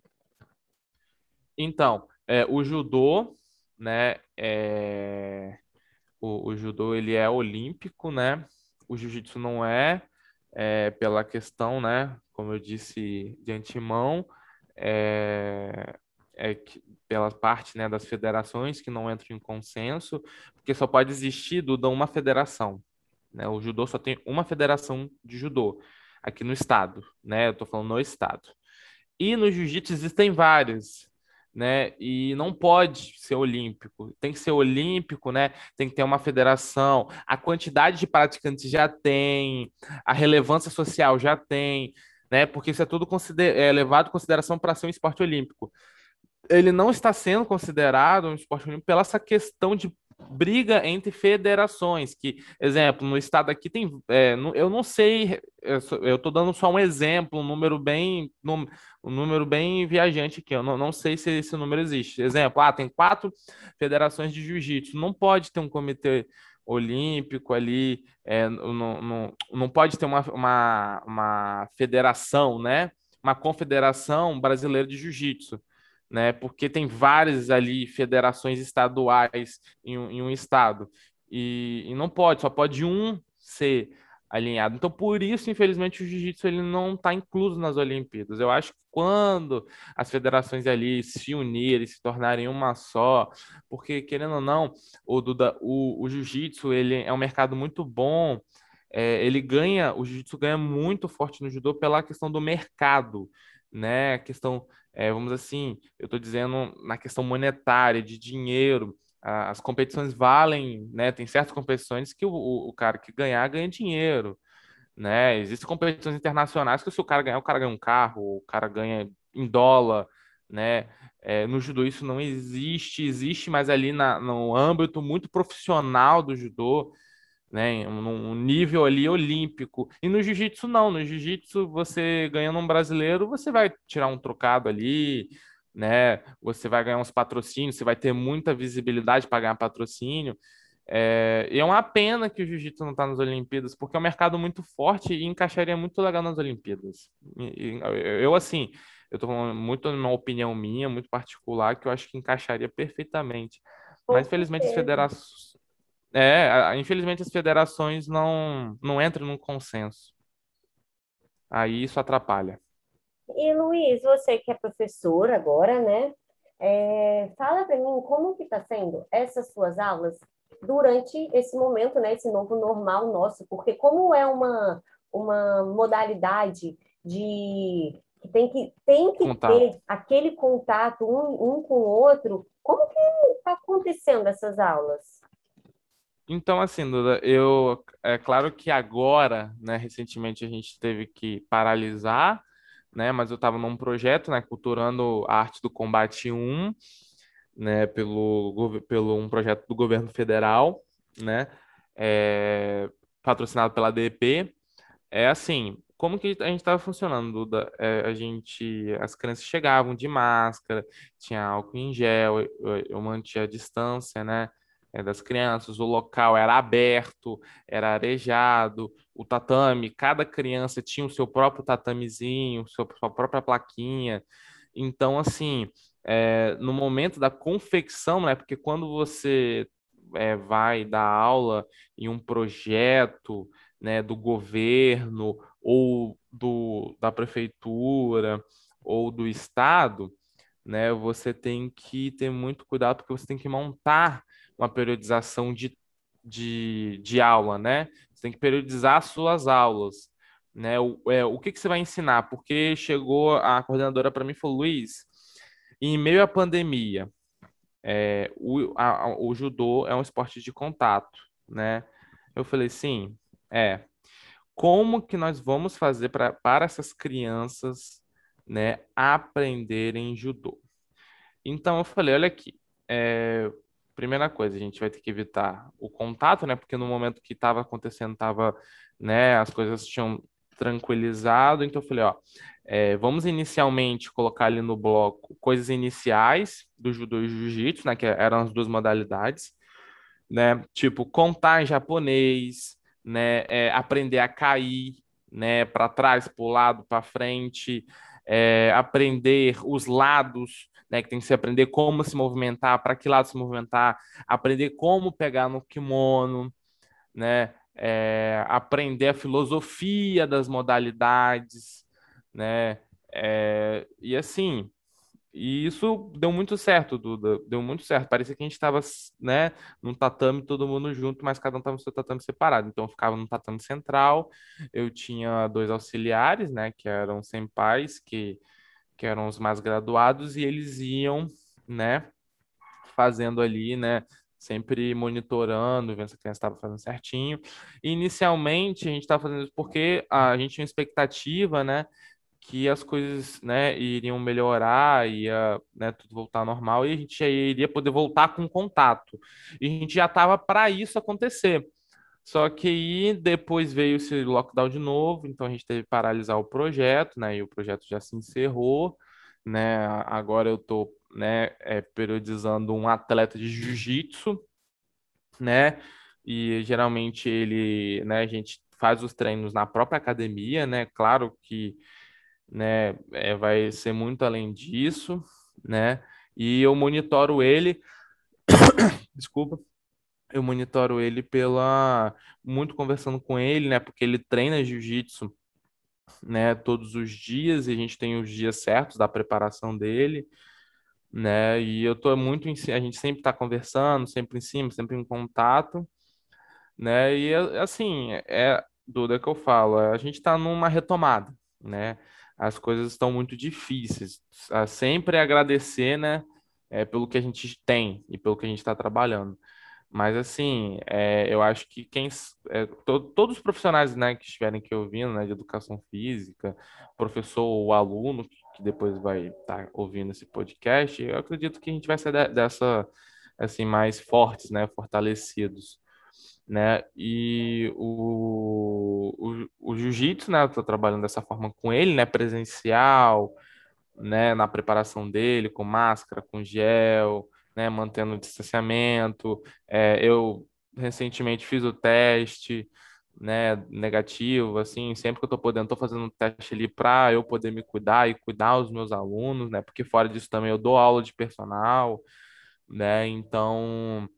Então, é, o judô, né? É, o, o, judô ele é olímpico, né? O jiu-jitsu não é, é, pela questão, né? Como eu disse de antemão, é, é que, pela parte né, das federações que não entram em consenso, porque só pode existir Duda, uma federação. Né? O judô só tem uma federação de judô aqui no estado, né? Eu tô falando no estado. E no jiu-jitsu existem várias, né? E não pode ser olímpico. Tem que ser olímpico, né? Tem que ter uma federação. A quantidade de praticantes já tem, a relevância social já tem né? Porque isso é tudo é, levado em consideração para ser um esporte olímpico. Ele não está sendo considerado um esporte olímpico pela essa questão de briga entre federações, que, exemplo, no estado aqui tem, é, eu não sei, eu estou dando só um exemplo, um número bem, um número bem viajante aqui, eu não, não sei se esse número existe. Exemplo, ah, tem quatro federações de jiu-jitsu, não pode ter um comitê olímpico ali, é, não, não, não pode ter uma, uma, uma federação, né? Uma confederação brasileira de jiu-jitsu, né? Porque tem várias ali federações estaduais em, em um estado. E, e não pode, só pode um ser alinhado. Então, por isso, infelizmente, o jiu-jitsu ele não está incluso nas Olimpíadas. Eu acho que quando as federações ali se unirem, se tornarem uma só, porque querendo ou não, o, Duda, o, o jiu-jitsu ele é um mercado muito bom. É, ele ganha, o jiu-jitsu ganha muito forte no judô pela questão do mercado. né? A questão, é, vamos assim, eu estou dizendo na questão monetária, de dinheiro, as competições valem, né? Tem certas competições que o, o cara que ganhar ganha dinheiro, né? Existem competições internacionais que se o cara ganhar, o cara ganha um carro, o cara ganha em dólar, né? É, no judô isso não existe, existe, mas ali na, no âmbito muito profissional do judô, né? Um, um nível ali olímpico. E no jiu-jitsu não, no jiu-jitsu você ganhando um brasileiro, você vai tirar um trocado ali, né? Você vai ganhar uns patrocínios, você vai ter muita visibilidade para ganhar patrocínio. É, e é uma pena que o jiu-jitsu não está nas Olimpíadas, porque é um mercado muito forte e encaixaria muito legal nas Olimpíadas. E, eu, assim, eu estou falando muito numa opinião minha, muito particular, que eu acho que encaixaria perfeitamente. Mas, infelizmente, as federações. É, infelizmente, as federações não, não entram num consenso. Aí isso atrapalha. E Luiz, você que é professor agora, né? É, fala para mim como que está sendo essas suas aulas durante esse momento, né? Esse novo normal nosso, porque como é uma, uma modalidade de que tem que, tem que ter aquele contato um, um com o outro, como que está acontecendo essas aulas? Então, assim, Duda, eu é claro que agora, né, recentemente a gente teve que paralisar né? Mas eu estava num projeto, né, culturando a arte do combate 1, né, pelo, pelo um projeto do governo federal, né, é, patrocinado pela DEP. É assim, como que a gente estava funcionando, Duda? É, a gente, as crianças chegavam de máscara, tinha álcool em gel, eu, eu mantinha a distância, né? É, das crianças, o local era aberto, era arejado, o tatame, cada criança tinha o seu próprio tatamezinho, sua, sua própria plaquinha. Então, assim, é, no momento da confecção, né, porque quando você é, vai dar aula em um projeto né, do governo ou do, da prefeitura ou do estado, né, você tem que ter muito cuidado porque você tem que montar uma periodização de, de, de aula, né? Você tem que periodizar as suas aulas, né? O, é, o que, que você vai ensinar? Porque chegou a coordenadora para mim e falou, Luiz, em meio à pandemia, é, o, a, o judô é um esporte de contato, né? Eu falei, sim, é. Como que nós vamos fazer pra, para essas crianças, né, aprenderem judô? Então eu falei, olha aqui, é, primeira coisa, a gente vai ter que evitar o contato, né? Porque no momento que estava acontecendo, tava, né, as coisas tinham tranquilizado. Então eu falei, ó, é, vamos inicialmente colocar ali no bloco coisas iniciais do judô e jiu-jitsu, né? Que eram as duas modalidades, né? Tipo contar em japonês, né? É, aprender a cair, né? Para trás, para o lado, para frente, é, aprender os lados né? Que tem que se aprender como se movimentar, para que lado se movimentar, aprender como pegar no kimono, né? É, aprender a filosofia das modalidades, né? É, e assim, e isso deu muito certo, Duda, deu muito certo. Parecia que a gente estava, né, num tatame todo mundo junto, mas cada um estava no seu tatame separado. Então eu ficava no tatame central, eu tinha dois auxiliares, né, que eram pais que que eram os mais graduados, e eles iam, né, fazendo ali, né, sempre monitorando, vendo se a criança estava fazendo certinho. E, inicialmente, a gente estava fazendo isso porque a gente tinha expectativa, né, que as coisas, né, iriam melhorar, ia, né, tudo voltar ao normal e a gente iria poder voltar com contato. E a gente já estava para isso acontecer. Só que aí depois veio esse lockdown de novo, então a gente teve que paralisar o projeto, né? E o projeto já se encerrou, né? Agora eu tô, né, é, periodizando um atleta de jiu-jitsu, né? E geralmente ele, né, a gente faz os treinos na própria academia, né? Claro que, né, é, vai ser muito além disso, né? E eu monitoro ele, *coughs* desculpa, eu monitoro ele pela muito conversando com ele, né? Porque ele treina jiu-jitsu, né? Todos os dias e a gente tem os dias certos da preparação dele, né? E eu tô muito em, a gente sempre está conversando, sempre em cima, sempre em contato, né? E assim é Duda que eu falo, a gente está numa retomada, né? As coisas estão muito difíceis. Sempre agradecer, né, é, pelo que a gente tem e pelo que a gente está trabalhando. Mas, assim, é, eu acho que quem, é, to, todos os profissionais né, que estiverem aqui ouvindo, né, de educação física, professor ou aluno, que depois vai estar tá ouvindo esse podcast, eu acredito que a gente vai ser de, dessa, assim, mais fortes, né, fortalecidos. Né? E o, o, o jiu-jitsu, né, eu estou trabalhando dessa forma com ele, né, presencial, né, na preparação dele, com máscara, com gel, né, mantendo o distanciamento. É, eu recentemente fiz o teste, né, negativo, assim, sempre que eu estou podendo, estou fazendo um teste ali para eu poder me cuidar e cuidar os meus alunos, né, porque fora disso também eu dou aula de personal, né, então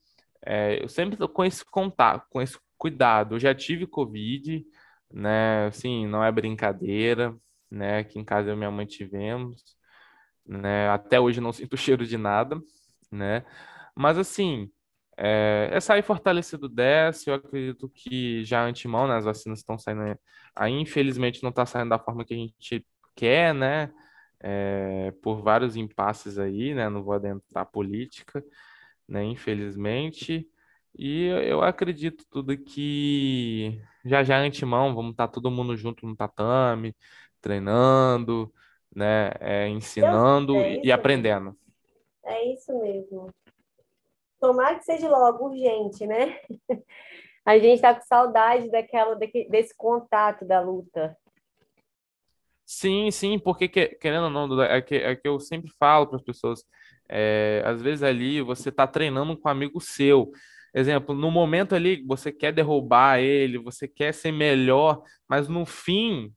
é, eu sempre estou com esse contato, com esse cuidado. Eu já tive Covid, né, assim, não é brincadeira, né, aqui em casa eu e minha mãe tivemos, né, até hoje não *laughs* sinto cheiro de nada, né? Mas assim, é, é sair fortalecido dessa. Eu acredito que já antemão, né, as vacinas estão saindo aí, infelizmente não está saindo da forma que a gente quer, né? É, por vários impasses aí, né? Não vou adentrar política, né? Infelizmente. E eu acredito tudo que já já antemão, vamos estar tá todo mundo junto no tatame, treinando, né? É, ensinando é e aprendendo. É isso mesmo. Tomar que seja logo urgente, né? *laughs* A gente está com saudade daquela, desse contato da luta. Sim, sim, porque querendo ou não, é que, é que eu sempre falo para as pessoas, é, às vezes ali você está treinando com um amigo seu. Exemplo, no momento ali você quer derrubar ele, você quer ser melhor, mas no fim,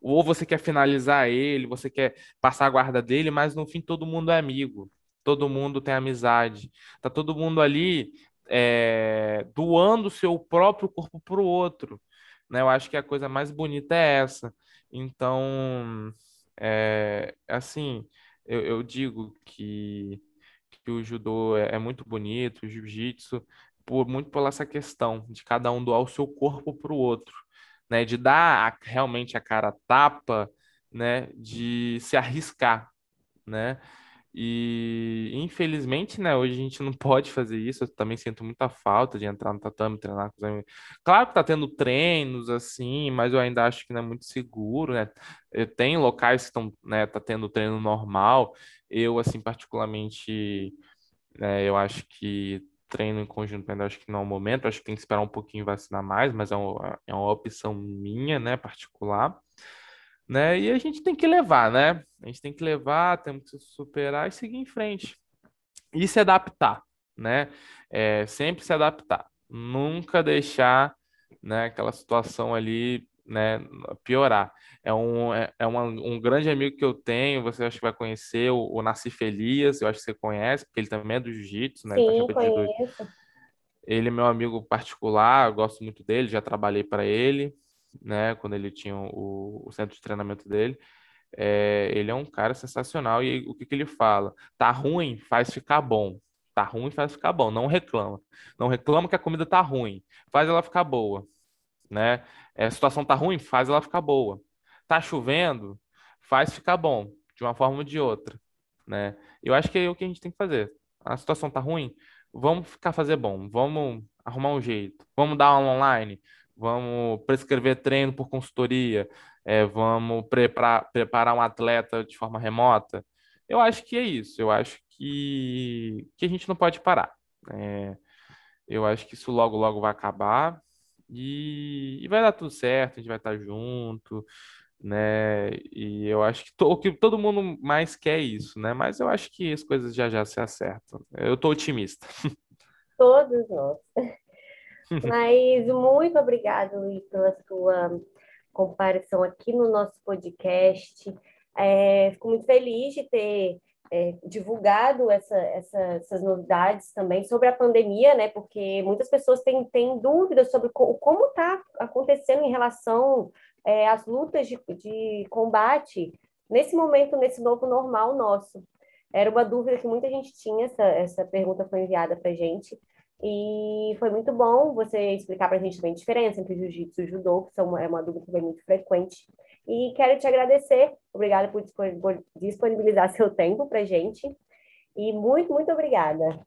ou você quer finalizar ele, você quer passar a guarda dele, mas no fim todo mundo é amigo todo mundo tem amizade, tá todo mundo ali é, doando seu próprio corpo para o outro, né? Eu acho que a coisa mais bonita é essa. Então, é, assim, eu, eu digo que, que o judô é, é muito bonito, o jiu-jitsu, por, muito por essa questão de cada um doar o seu corpo para o outro, né? De dar a, realmente a cara tapa, né? De se arriscar, né? E infelizmente, né, hoje a gente não *laughs* pode fazer isso. Eu também sinto muita falta de entrar no tatame, treinar com os amigos. Claro que tá tendo treinos assim, mas eu ainda acho que não é muito seguro, né? Tem locais que estão, né, tá tendo treino normal. Eu, assim, particularmente, né, eu acho que treino em conjunto ainda acho que não é o momento, acho que tem que esperar um pouquinho vacinar mais, mas é uma, é uma opção minha, né, particular né? E a gente tem que levar, né? A gente tem que levar, temos que superar e seguir em frente. E se adaptar, né? É, sempre se adaptar. Nunca deixar né, aquela situação ali né, piorar. É um, é, é uma, um grande amigo que eu tenho, você acha que vai conhecer, o, o Nassif Elias, eu acho que você conhece, porque ele também é do jiu-jitsu, né? Sim, conheço. Ele é meu amigo particular, eu gosto muito dele, já trabalhei para ele né, quando ele tinha o, o centro de treinamento dele. É, ele é um cara sensacional e o que, que ele fala? Tá ruim, faz ficar bom. Tá ruim, faz ficar bom. Não reclama. Não reclama que a comida tá ruim. Faz ela ficar boa, né? É, a situação tá ruim, faz ela ficar boa. Tá chovendo, faz ficar bom, de uma forma ou de outra, né? Eu acho que é o que a gente tem que fazer. A situação tá ruim, vamos ficar fazer bom, vamos arrumar um jeito, vamos dar aula online, vamos prescrever treino por consultoria, é, vamos preparar, preparar um atleta de forma remota. Eu acho que é isso, eu acho que, que a gente não pode parar. É, eu acho que isso logo, logo vai acabar e, e vai dar tudo certo, a gente vai estar junto, né? E eu acho que, to, que todo mundo mais quer isso, né? Mas eu acho que as coisas já já se acertam. Eu estou otimista. *laughs* Todos nós. Mas muito obrigado, Luiz, pela sua comparação aqui no nosso podcast. É, fico muito feliz de ter é, divulgado essa, essa, essas novidades também sobre a pandemia, né? Porque muitas pessoas têm, têm dúvidas sobre co como está acontecendo em relação é, às lutas de, de combate nesse momento, nesse novo normal nosso. Era uma dúvida que muita gente tinha, essa, essa pergunta foi enviada para a gente. E foi muito bom você explicar para a gente também a diferença entre jiu-jitsu e judô, que são, é uma dúvida também muito frequente. E quero te agradecer. Obrigada por disponibilizar *laughs* seu tempo para gente. E muito, muito obrigada.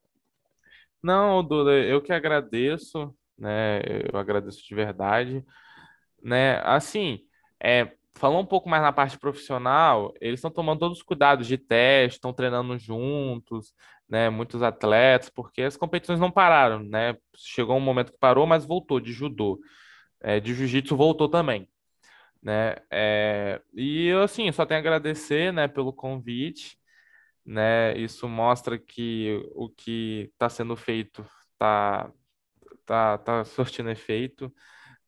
Não, Duda, eu que agradeço, né? Eu agradeço de verdade, né? Assim, é, um pouco mais na parte profissional, eles estão tomando todos os cuidados de teste, estão treinando juntos, né? Muitos atletas, porque as competições não pararam, né? Chegou um momento que parou, mas voltou de judô, é, de jiu-jitsu voltou também, né? É, e eu assim, só tenho a agradecer, né, pelo convite, né? Isso mostra que o que está sendo feito está tá, tá surtindo efeito,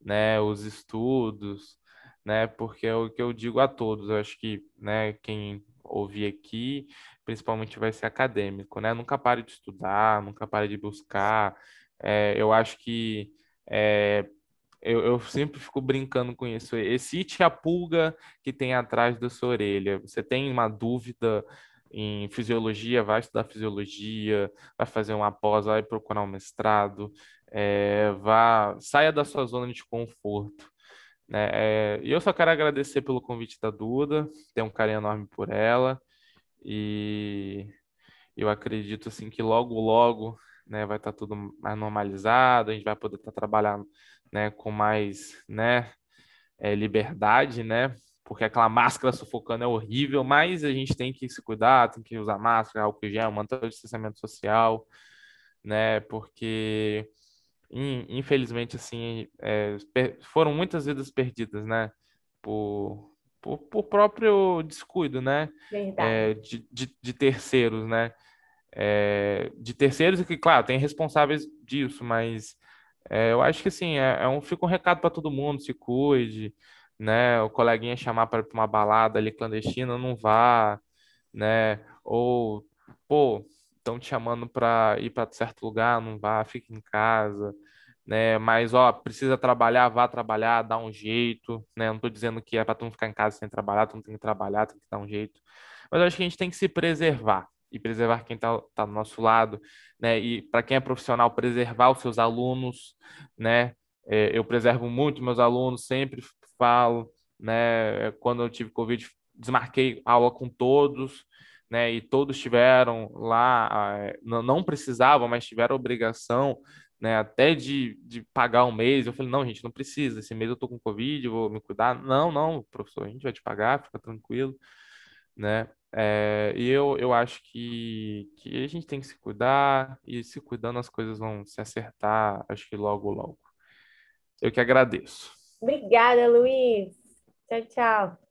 né? Os estudos, né? Porque é o que eu digo a todos. Eu acho que, né? Quem ouvir aqui, principalmente vai ser acadêmico, né? Nunca pare de estudar, nunca pare de buscar. É, eu acho que é, eu, eu, sempre fico brincando com isso. Excite a pulga que tem atrás da sua orelha. Você tem uma dúvida em fisiologia, vai estudar fisiologia, vai fazer uma pós, vai procurar um mestrado, é, vá, saia da sua zona de conforto. Né? É, e eu só quero agradecer pelo convite da Duda, tenho um carinho enorme por ela e eu acredito assim que logo, logo né, vai estar tudo mais normalizado, a gente vai poder estar trabalhando né, com mais né, é, liberdade, né? Porque aquela máscara sufocando é horrível, mas a gente tem que se cuidar, tem que usar máscara, álcool gel, manter o distanciamento social, né? Porque infelizmente assim é, foram muitas vidas perdidas, né? Por, por, por próprio descuido, né? É, de, de, de, terceiros, né? É, de terceiros que, claro, tem responsáveis disso, mas é, eu acho que assim, é, é um, fica um recado para todo mundo, se cuide, né? O coleguinha chamar para uma balada ali clandestina, não vá, né? Ou, pô, estão te chamando para ir para certo lugar, não vá, fique em casa, né? Mas, ó, precisa trabalhar, vá trabalhar, dá um jeito, né? Não estou dizendo que é para tu não ficar em casa sem trabalhar, tu não tem que trabalhar, tem que dar um jeito. Mas eu acho que a gente tem que se preservar e preservar quem está tá do nosso lado, né? E para quem é profissional, preservar os seus alunos, né? É, eu preservo muito meus alunos, sempre falo, né? Quando eu tive Covid, desmarquei aula com todos, né? E todos tiveram lá, é, não precisavam, mas tiveram obrigação, né? Até de, de pagar um mês. Eu falei, não, gente, não precisa. Esse mês eu tô com Covid, vou me cuidar. Não, não, professor, a gente vai te pagar, fica tranquilo, né? É, e eu, eu acho que, que a gente tem que se cuidar e se cuidando as coisas vão se acertar, acho que logo, logo. Eu que agradeço. Obrigada, Luiz. Tchau, tchau.